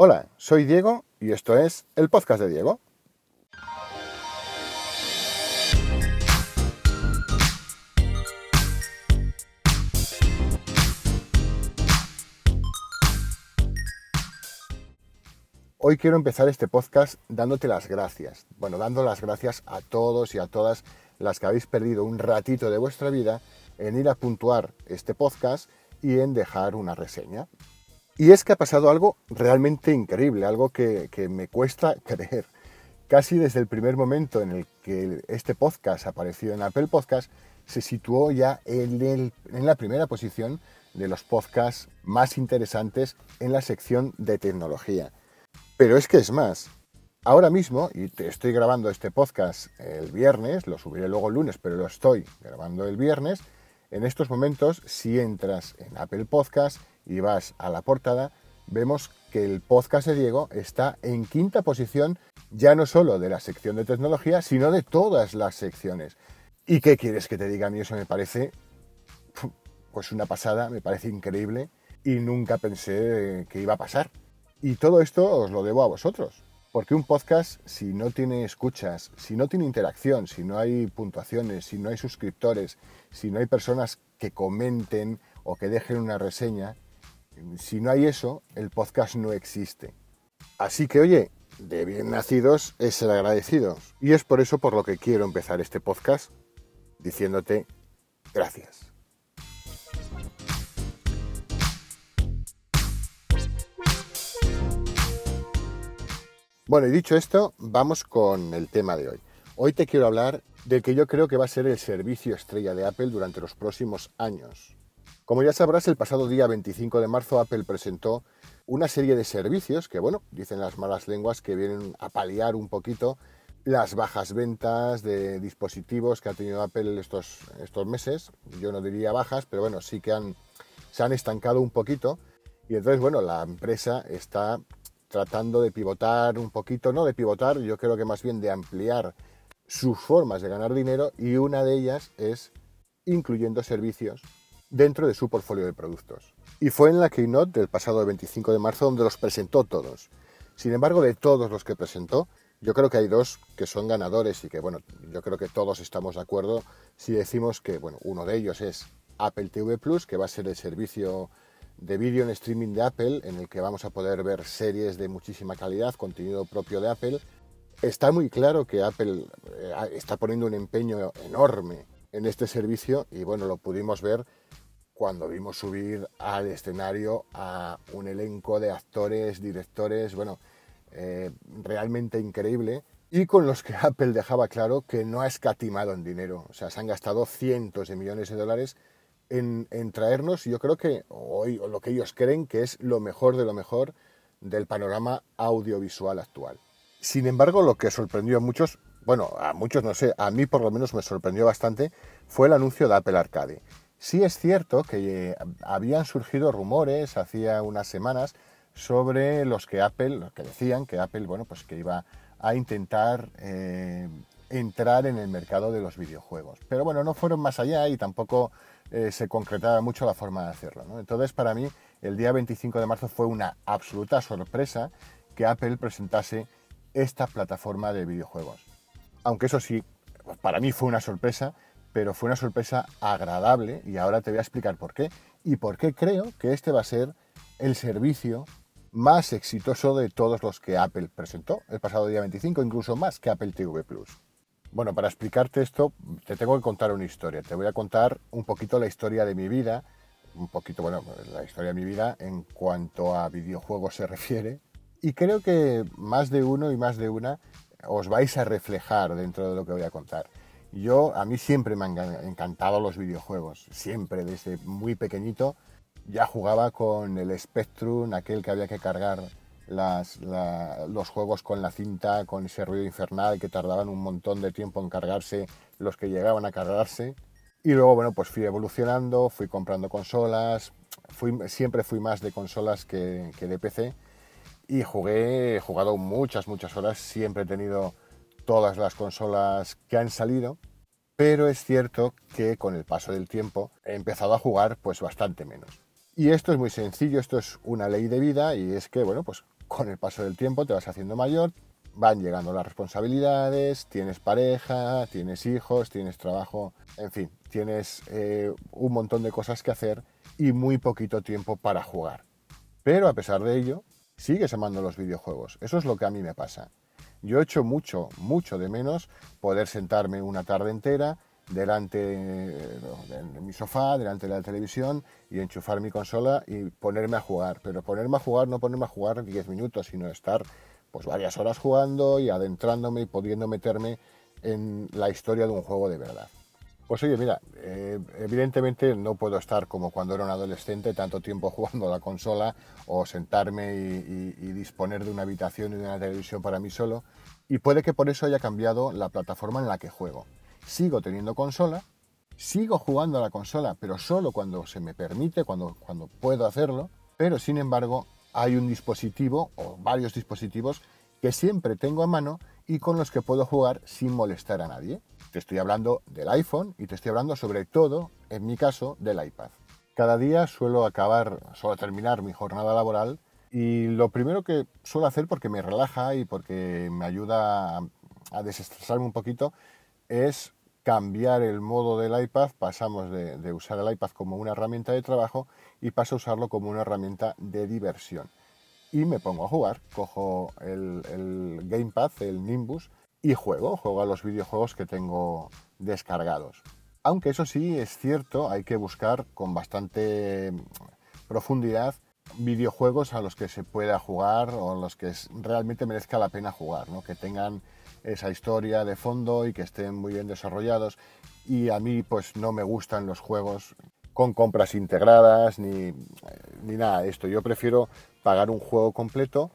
Hola, soy Diego y esto es el podcast de Diego. Hoy quiero empezar este podcast dándote las gracias. Bueno, dando las gracias a todos y a todas las que habéis perdido un ratito de vuestra vida en ir a puntuar este podcast y en dejar una reseña. Y es que ha pasado algo realmente increíble, algo que, me cuesta creer. Casi desde el primer momento en el que este podcast apareció en Apple Podcast, se situó ya en, en la primera posición de los podcasts más interesantes en la sección de tecnología. Pero es que es más, ahora mismo, y te estoy grabando este podcast el viernes, lo subiré luego el lunes, pero lo estoy grabando el viernes, en estos momentos, si entras en Apple Podcast y vas a la portada, vemos que el podcast de Diego está en quinta posición, ya no solo de la sección de tecnología, sino de todas las secciones. ¿Y qué quieres que te diga a mí? Eso me parece pues una pasada, me parece increíble y nunca pensé que iba a pasar. Y todo esto os lo debo a vosotros. Porque un podcast, si no tiene escuchas, si no tiene interacción, si no hay puntuaciones, si no hay suscriptores, si no hay personas que comenten o que dejen una reseña, si no hay eso, el podcast no existe. Así que, oye, de bien nacidos es ser agradecidos. Y es por eso por lo que quiero empezar este podcast diciéndote gracias. Bueno, y dicho esto, vamos con el tema de hoy. Hoy te quiero hablar del que yo creo que va a ser el servicio estrella de Apple durante los próximos años. Como ya sabrás, el pasado día 25 de marzo Apple presentó una serie de servicios que, bueno, dicen las malas lenguas que vienen a paliar un poquito las bajas ventas de dispositivos que ha tenido Apple estos, estos meses. Yo no diría bajas, pero bueno, sí que han, se han estancado un poquito. Y entonces, bueno, la empresa está tratando de pivotar un poquito, no de pivotar, yo creo que más bien de ampliar sus formas de ganar dinero y una de ellas es incluyendo servicios dentro de su portfolio de productos. Y fue en la keynote del pasado 25 de marzo donde los presentó todos. Sin embargo, de todos los que presentó, yo creo que hay dos que son ganadores y que, bueno, yo creo que todos estamos de acuerdo si decimos que, bueno, uno de ellos es Apple TV Plus, que va a ser el servicio de vídeo en streaming de Apple, en el que vamos a poder ver series de muchísima calidad, contenido propio de Apple. Está muy claro que Apple eh, está poniendo un empeño enorme en este servicio y bueno, lo pudimos ver cuando vimos subir al escenario a un elenco de actores, directores, bueno, eh, realmente increíble y con los que Apple dejaba claro que no ha escatimado en dinero. O sea, se han gastado cientos de millones de dólares en, traernos, yo creo que hoy lo que ellos creen que es lo mejor de lo mejor del panorama audiovisual actual. Sin embargo, lo que sorprendió a muchos, bueno, a muchos no sé, a mí por lo menos me sorprendió bastante, fue el anuncio de Apple Arcade. Sí es cierto que eh, habían surgido rumores hacía unas semanas sobre los que Apple, que decían que Apple, bueno, pues que iba a intentar eh, entrar en el mercado de los videojuegos. Pero bueno, no fueron más allá y tampoco eh, se concretaba mucho la forma de hacerlo. Entonces, para mí, el día 25 de marzo fue una absoluta sorpresa que Apple presentase esta plataforma de videojuegos. Aunque eso sí, para mí fue una sorpresa, pero fue una sorpresa agradable y ahora te voy a explicar por qué y por qué creo que este va a ser el servicio más exitoso de todos los que Apple presentó el pasado día 25, incluso más que Apple TV Plus. Bueno, para explicarte esto, te tengo que contar una historia. Te voy a contar un poquito la historia de mi vida, un poquito, bueno, la historia de mi vida en cuanto a videojuegos se refiere. Y creo que más de uno y más de una os vais a reflejar dentro de lo que voy a contar. Yo, a mí siempre me han encantado los videojuegos, siempre, desde muy pequeñito. Ya jugaba con el Spectrum, aquel que había que cargar los juegos con la cinta, con ese ruido infernal que tardaban un montón de tiempo en cargarse los que llegaban a cargarse. Y luego, bueno, pues fui evolucionando, fui comprando consolas, fui, siempre fui más de consolas que, que de PC. Y jugué, he jugado muchas, muchas horas, siempre he tenido todas las consolas que han salido, pero es cierto que con el paso del tiempo he empezado a jugar pues bastante menos. Y esto es muy sencillo, esto es una ley de vida y es que, bueno, pues con el paso del tiempo te vas haciendo mayor, van llegando las responsabilidades, tienes pareja, tienes hijos, tienes trabajo, en fin, tienes eh, un montón de cosas que hacer y muy poquito tiempo para jugar. Pero a pesar de ello, sigues amando los videojuegos. Eso es lo que a mí me pasa. Yo echo mucho, mucho de menos poder sentarme una tarde entera delante de mi sofá, delante de la televisión y enchufar mi consola y ponerme a jugar. Pero ponerme a jugar, no ponerme a jugar 10 minutos, sino estar pues varias horas jugando y adentrándome y pudiendo meterme en la historia de un juego de verdad. Pues oye, mira, eh, evidentemente no puedo estar como cuando era un adolescente tanto tiempo jugando a la consola o sentarme y, y, disponer de una habitación y de una televisión para mí solo. Y puede que por eso haya cambiado la plataforma en la que juego. Sigo teniendo consola, sigo jugando a la consola, pero solo cuando se me permite, cuando, cuando puedo hacerlo. Pero sin embargo, hay un dispositivo o varios dispositivos que siempre tengo a mano y con los que puedo jugar sin molestar a nadie. Te estoy hablando del iPhone y te estoy hablando sobre todo, en mi caso, del iPad. Cada día suelo acabar, suelo terminar mi jornada laboral y lo primero que suelo hacer porque me relaja y porque me ayuda a desestresarme un poquito es cambiar el modo del iPad. Pasamos de, usar el iPad como una herramienta de trabajo y paso a usarlo como una herramienta de diversión. Y me pongo a jugar, cojo el, Gamepad, el Nimbus, y juego, juego a los videojuegos que tengo descargados. Aunque eso sí, es cierto, hay que buscar con bastante profundidad videojuegos a los que se pueda jugar o a los que realmente merezca la pena jugar, ¿no? que tengan esa historia de fondo y que estén muy bien desarrollados. Y a mí pues no me gustan los juegos con compras integradas ni, ni nada de esto. Yo prefiero pagar un juego completo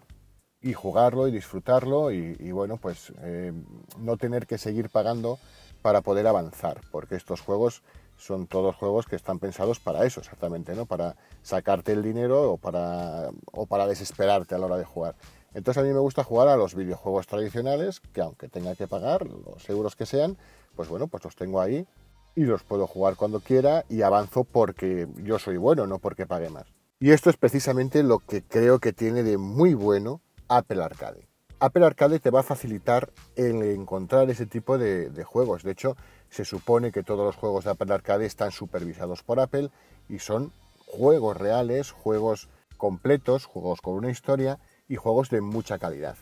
y jugarlo y disfrutarlo y, bueno, pues eh, no tener que seguir pagando para poder avanzar, porque estos juegos son todos juegos que están pensados para eso exactamente, ¿no? Para sacarte el dinero o para, o para desesperarte a la hora de jugar. Entonces a mí me gusta jugar a los videojuegos tradicionales, que aunque tenga que pagar los euros que sean, pues bueno, pues los tengo ahí y los puedo jugar cuando quiera y avanzo porque yo soy bueno, no porque pague más. Y esto es precisamente lo que creo que tiene de muy bueno Apple Arcade. Apple Arcade te va a facilitar el encontrar ese tipo de, juegos. De hecho, se supone que todos los juegos de Apple Arcade están supervisados por Apple y son juegos reales, juegos completos, juegos con una historia y juegos de mucha calidad.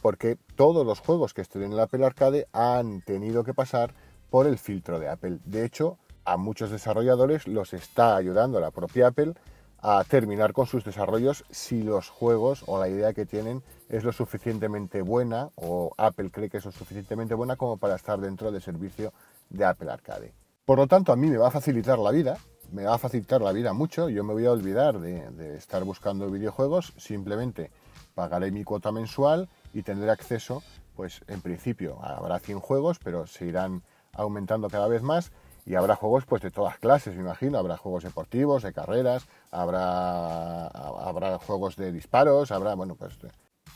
Porque todos los juegos que estén en el Apple Arcade han tenido que pasar por el filtro de Apple. De hecho, a muchos desarrolladores los está ayudando la propia Apple a terminar con sus desarrollos si los juegos o la idea que tienen es lo suficientemente buena o Apple cree que es lo suficientemente buena como para estar dentro del servicio de Apple Arcade. Por lo tanto, a mí me va a facilitar la vida, me va a facilitar la vida mucho, yo me voy a olvidar de, estar buscando videojuegos, simplemente pagaré mi cuota mensual y tendré acceso, pues en principio habrá 100 juegos, pero se irán aumentando cada vez más y habrá juegos pues de todas clases, me imagino, habrá juegos deportivos, de carreras, habrá, habrá juegos de disparos, habrá, bueno, pues,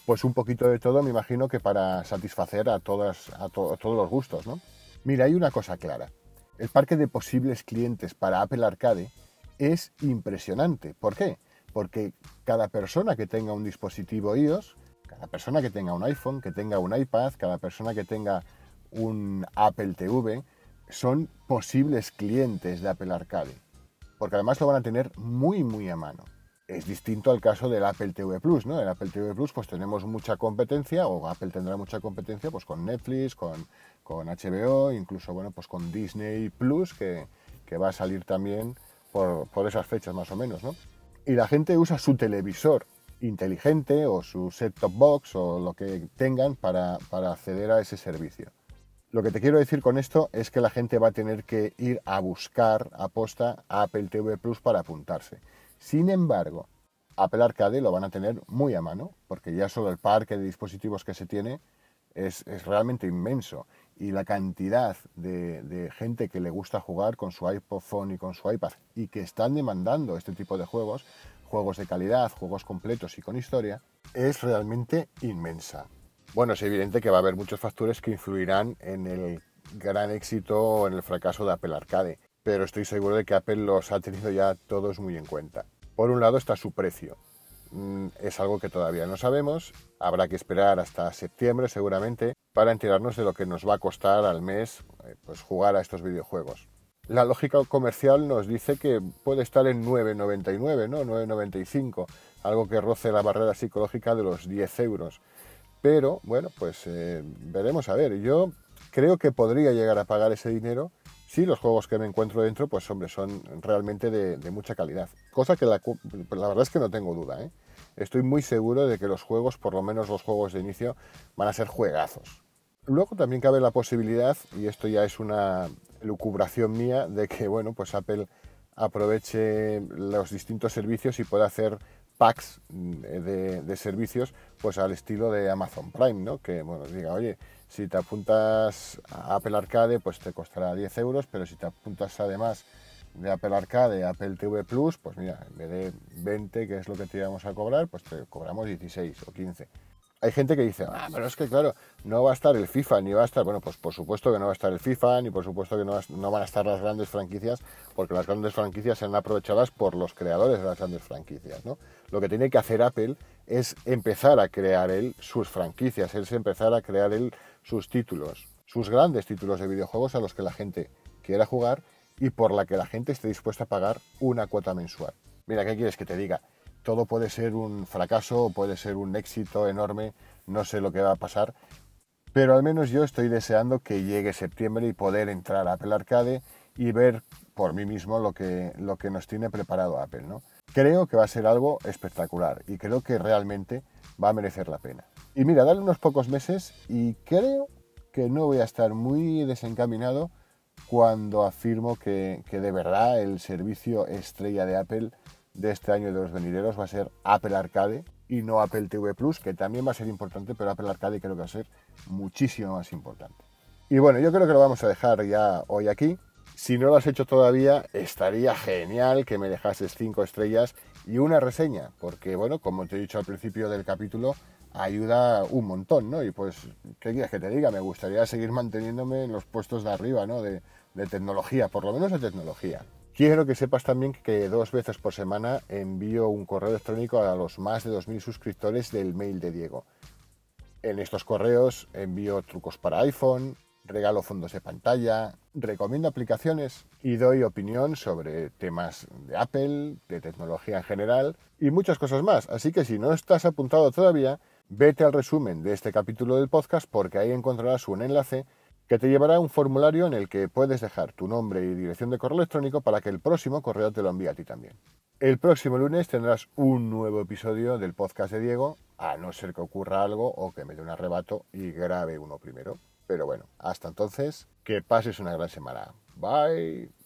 pues un poquito de todo, me imagino que para satisfacer a, todas, a, todos los gustos, ¿no? Mira, hay una cosa clara. El parque de posibles clientes para Apple Arcade es impresionante. ¿Por qué? Porque cada persona que tenga un dispositivo iOS, cada persona que tenga un iPhone, que tenga un iPad, cada persona que tenga un Apple TV, son posibles clientes de Apple Arcade, porque además lo van a tener muy muy a mano. Es distinto al caso del Apple TV Plus, ¿no? En Apple TV Plus pues tenemos mucha competencia, o Apple tendrá mucha competencia pues con Netflix, con, con HBO, incluso bueno pues con Disney Plus, que, que va a salir también por, por, esas fechas más o menos, ¿no? Y la gente usa su televisor inteligente o su set-top box o lo que tengan para, para acceder a ese servicio. Lo que te quiero decir con esto es que la gente va a tener que ir a buscar a posta a Apple TV Plus para apuntarse. Sin embargo, Apple Arcade lo van a tener muy a mano, porque ya solo el parque de dispositivos que se tiene es, realmente inmenso. Y la cantidad de, de, gente que le gusta jugar con su iPhone y con su iPad y que están demandando este tipo de juegos, juegos de calidad, juegos completos y con historia, es realmente inmensa. Bueno, es evidente que va a haber muchos factores que influirán en el gran éxito o en el fracaso de Apple Arcade, pero estoy seguro de que Apple los ha tenido ya todos muy en cuenta. Por un lado está su precio. Mm, es algo que todavía no sabemos. Habrá que esperar hasta septiembre seguramente para enterarnos de lo que nos va a costar al mes eh, pues, jugar a estos videojuegos. La lógica comercial nos dice que puede estar en 9,99, ¿no? 9,95, algo que roce la barrera psicológica de los 10 euros. Pero bueno, pues eh, veremos a ver. Yo creo que podría llegar a pagar ese dinero si los juegos que me encuentro dentro, pues hombre, son realmente de, mucha calidad. Cosa que la, verdad es que no tengo duda. ¿eh? Estoy muy seguro de que los juegos, por lo menos los juegos de inicio, van a ser juegazos. Luego también cabe la posibilidad, y esto ya es una lucubración mía, de que bueno, pues Apple aproveche los distintos servicios y pueda hacer packs mm, de, servicios pues al estilo de Amazon Prime, ¿no? Que bueno, diga, oye, si te apuntas a Apple Arcade, pues te costará 10 euros, pero si te apuntas además de Apple Arcade, Apple TV Plus, pues mira, en vez de 20, que es lo que te íbamos a cobrar, pues te cobramos 16 o 15 hay gente que dice, ah, pero es que claro, no va a estar el FIFA, ni va a estar, bueno, pues por supuesto que no va a estar el FIFA, ni por supuesto que no, van a estar las grandes franquicias, porque las grandes franquicias serán aprovechadas por los creadores de las grandes franquicias, ¿no? Lo que tiene que hacer Apple es empezar a crear él sus franquicias, es empezar a crear él sus títulos, sus grandes títulos de videojuegos a los que la gente quiera jugar y por la que la gente esté dispuesta a pagar una cuota mensual. Mira, ¿qué quieres que te diga? todo puede ser un fracaso, puede ser un éxito enorme, no sé lo que va a pasar, pero al menos yo estoy deseando que llegue septiembre y poder entrar a Apple Arcade y ver por mí mismo lo que, lo que nos tiene preparado Apple. ¿no? Creo que va a ser algo espectacular y creo que realmente va a merecer la pena. Y mira, dale unos pocos meses y creo que no voy a estar muy desencaminado cuando afirmo que, que de verdad el servicio estrella de Apple de este año de los venideros va a ser Apple Arcade y no Apple TV Plus, que también va a ser importante, pero Apple Arcade creo que va a ser muchísimo más importante. Y bueno, yo creo que lo vamos a dejar ya hoy aquí. Si no lo has hecho todavía, estaría genial que me dejases 5 estrellas y una reseña, porque bueno, como te he dicho al principio del capítulo, ayuda un montón, ¿no? Y pues, ¿qué quieres que te diga? Me gustaría seguir manteniéndome en los puestos de arriba, ¿no? De, de tecnología, por lo menos de tecnología. Quiero que sepas también que dos veces por semana envío un correo electrónico a los más de 2.000 suscriptores del mail de Diego. En estos correos envío trucos para iPhone, regalo fondos de pantalla, recomiendo aplicaciones y doy opinión sobre temas de Apple, de tecnología en general y muchas cosas más. Así que si no estás apuntado todavía, vete al resumen de este capítulo del podcast porque ahí encontrarás un enlace que te llevará a un formulario en el que puedes dejar tu nombre y dirección de correo electrónico para que el próximo correo te lo envíe a ti también. El próximo lunes tendrás un nuevo episodio del podcast de Diego, a no ser que ocurra algo o que me dé un arrebato y grabe uno primero. Pero bueno, hasta entonces, que pases una gran semana. Bye.